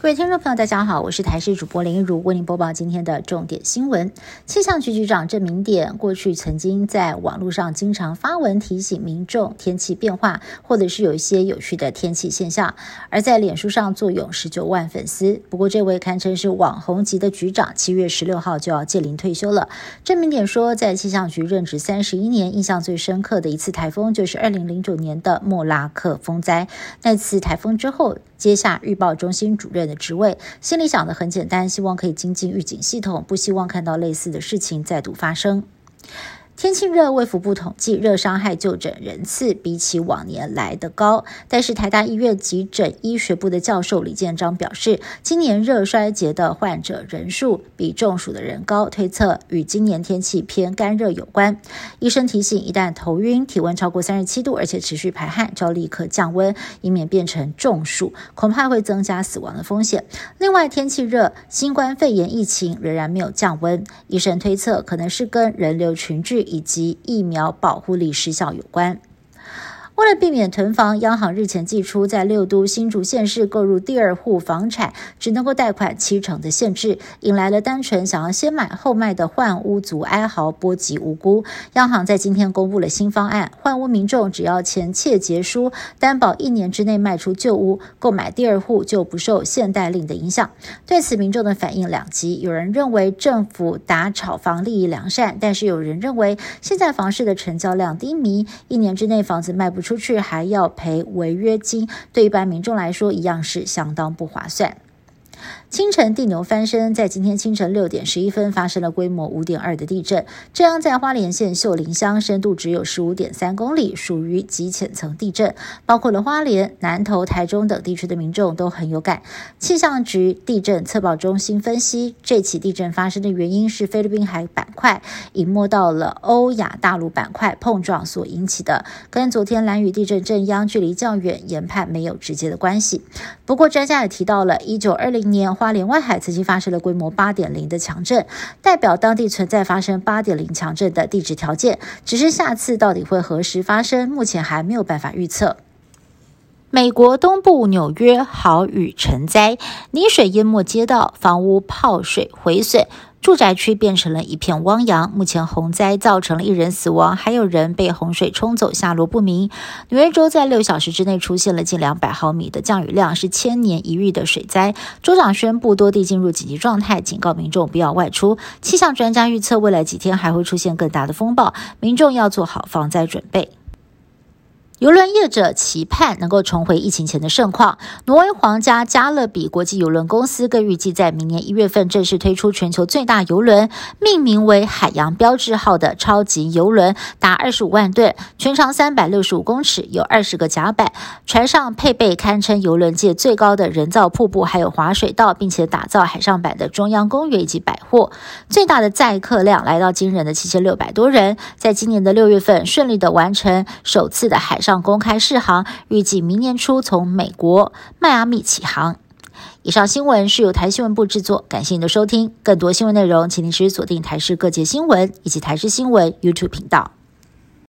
各位听众朋友，大家好，我是台视主播林如，为您播报今天的重点新闻。气象局局长郑明典过去曾经在网络上经常发文提醒民众天气变化，或者是有一些有趣的天气现象，而在脸书上坐拥十九万粉丝。不过，这位堪称是网红级的局长，七月十六号就要届龄退休了。郑明典说，在气象局任职三十一年，印象最深刻的一次台风就是二零零九年的莫拉克风灾。那次台风之后，接下预报中心主任。的职位，心里想的很简单，希望可以精进预警系统，不希望看到类似的事情再度发生。天气热，卫福部统计热伤害就诊人次比起往年来的高，但是台大医院急诊医学部的教授李建章表示，今年热衰竭的患者人数比中暑的人高，推测与今年天气偏干热有关。医生提醒，一旦头晕、体温超过三十七度，而且持续排汗，就要立刻降温，以免变成中暑，恐怕会增加死亡的风险。另外，天气热，新冠肺炎疫情仍然没有降温，医生推测可能是跟人流群聚。以及疫苗保护力失效有关。为了避免囤房，央行日前寄出在六都新竹县市购入第二户房产只能够贷款七成的限制，引来了单纯想要先买后卖的换屋族哀嚎，波及无辜。央行在今天公布了新方案，换屋民众只要签切结书，担保一年之内卖出旧屋，购买第二户就不受限贷令的影响。对此，民众的反应两极，有人认为政府打炒房利益良善，但是有人认为现在房市的成交量低迷，一年之内房子卖不出。出去还要赔违约金，对一般民众来说，一样是相当不划算。清晨地牛翻身，在今天清晨六点十一分发生了规模五点二的地震，这样在花莲县秀林乡，深度只有十五点三公里，属于极浅层地震。包括了花莲、南投、台中等地区的民众都很有感。气象局地震测报中心分析，这起地震发生的原因是菲律宾海板块隐没到了欧亚大陆板块碰撞所引起的，跟昨天蓝屿地震震央距离较远，研判没有直接的关系。不过专家也提到了，一九二零年。花莲外海曾经发生了规模八点零的强震，代表当地存在发生八点零强震的地质条件。只是下次到底会何时发生，目前还没有办法预测。美国东部纽约豪雨成灾，泥水淹没街道，房屋泡水毁损。住宅区变成了一片汪洋。目前洪灾造成了一人死亡，还有人被洪水冲走，下落不明。纽约州在六小时之内出现了近两百毫米的降雨量，是千年一遇的水灾。州长宣布多地进入紧急状态，警告民众不要外出。气象专家预测未来几天还会出现更大的风暴，民众要做好防灾准备。游轮业者期盼能够重回疫情前的盛况。挪威皇家加勒比国际游轮公司更预计在明年一月份正式推出全球最大游轮，命名为“海洋标志号”的超级游轮，达二十五万吨，全长三百六十五公尺，有二十个甲板，船上配备堪称游轮界最高的人造瀑布，还有滑水道，并且打造海上版的中央公园以及百货。最大的载客量来到惊人的七千六百多人，在今年的六月份顺利的完成首次的海上。上公开试航，预计明年初从美国迈阿密起航。以上新闻是由台新闻部制作，感谢您的收听。更多新闻内容，请您持续锁定台视各界新闻以及台视新闻 YouTube 频道。